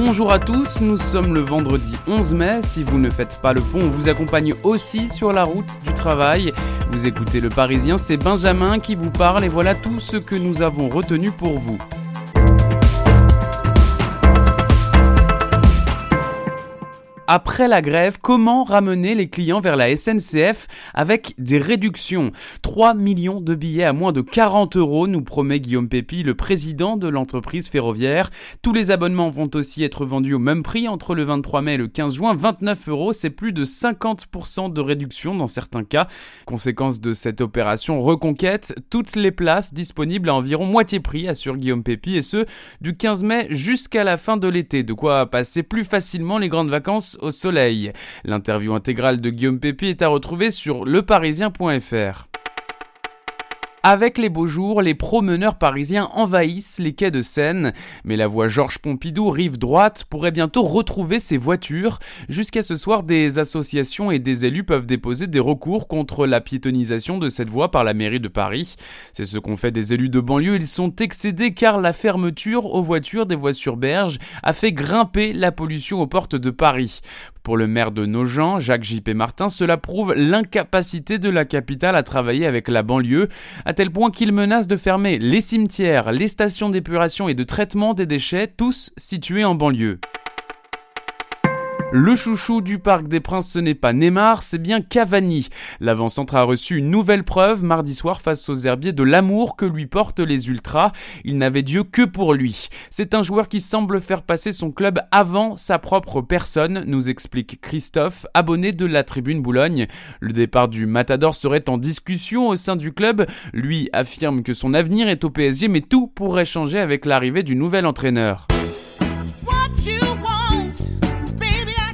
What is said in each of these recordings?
Bonjour à tous, nous sommes le vendredi 11 mai. Si vous ne faites pas le pont, on vous accompagne aussi sur la route du travail. Vous écoutez Le Parisien, c'est Benjamin qui vous parle et voilà tout ce que nous avons retenu pour vous. Après la grève, comment ramener les clients vers la SNCF avec des réductions? 3 millions de billets à moins de 40 euros, nous promet Guillaume Pépi, le président de l'entreprise ferroviaire. Tous les abonnements vont aussi être vendus au même prix entre le 23 mai et le 15 juin. 29 euros, c'est plus de 50% de réduction dans certains cas. Conséquence de cette opération reconquête, toutes les places disponibles à environ moitié prix, assure Guillaume Pépi, et ce, du 15 mai jusqu'à la fin de l'été. De quoi passer plus facilement les grandes vacances au soleil. L'interview intégrale de Guillaume Pépi est à retrouver sur leparisien.fr. Avec les beaux jours, les promeneurs parisiens envahissent les quais de Seine, mais la voie Georges Pompidou, rive droite, pourrait bientôt retrouver ses voitures. Jusqu'à ce soir, des associations et des élus peuvent déposer des recours contre la piétonisation de cette voie par la mairie de Paris. C'est ce qu'ont fait des élus de banlieue, ils sont excédés car la fermeture aux voitures des voies sur berge a fait grimper la pollution aux portes de Paris. Pour le maire de Nogent, Jacques J.P. Martin, cela prouve l'incapacité de la capitale à travailler avec la banlieue, tel point qu'il menace de fermer les cimetières, les stations d'épuration et de traitement des déchets, tous situés en banlieue. Le chouchou du Parc des Princes, ce n'est pas Neymar, c'est bien Cavani. L'avant-centre a reçu une nouvelle preuve mardi soir face aux herbiers de l'amour que lui portent les Ultras. Il n'avait Dieu que pour lui. C'est un joueur qui semble faire passer son club avant sa propre personne, nous explique Christophe, abonné de la Tribune Boulogne. Le départ du Matador serait en discussion au sein du club. Lui affirme que son avenir est au PSG, mais tout pourrait changer avec l'arrivée du nouvel entraîneur.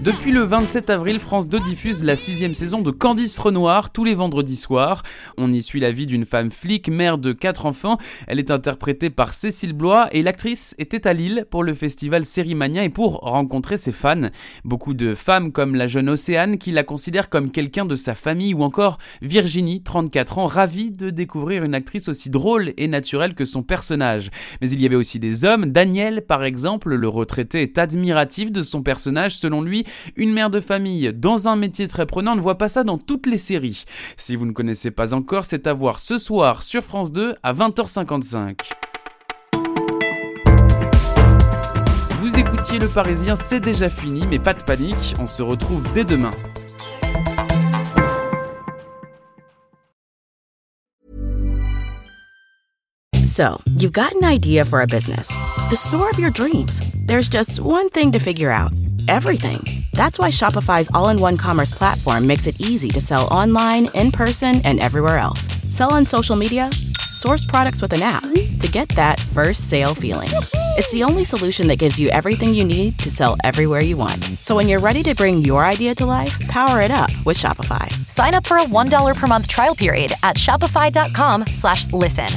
Depuis le 27 avril, France 2 diffuse la sixième saison de Candice Renoir tous les vendredis soirs. On y suit la vie d'une femme flic, mère de quatre enfants. Elle est interprétée par Cécile Blois et l'actrice était à Lille pour le festival Sérimania et pour rencontrer ses fans. Beaucoup de femmes comme la jeune Océane qui la considère comme quelqu'un de sa famille ou encore Virginie, 34 ans, ravie de découvrir une actrice aussi drôle et naturelle que son personnage. Mais il y avait aussi des hommes. Daniel, par exemple, le retraité est admiratif de son personnage. Selon lui, une mère de famille dans un métier très prenant ne voit pas ça dans toutes les séries. Si vous ne connaissez pas encore, c'est à voir ce soir sur France 2 à 20h55. Vous écoutiez Le Parisien, c'est déjà fini, mais pas de panique, on se retrouve dès demain. So, you've got an idea for a business. The store of your dreams. There's just one thing to figure out everything. That's why Shopify's all in one commerce platform makes it easy to sell online, in person, and everywhere else. Sell on social media, source products with an app to get that first sale feeling. It's the only solution that gives you everything you need to sell everywhere you want. So when you're ready to bring your idea to life, power it up with Shopify. Sign up for a $1 per month trial period at shopify.com slash listen.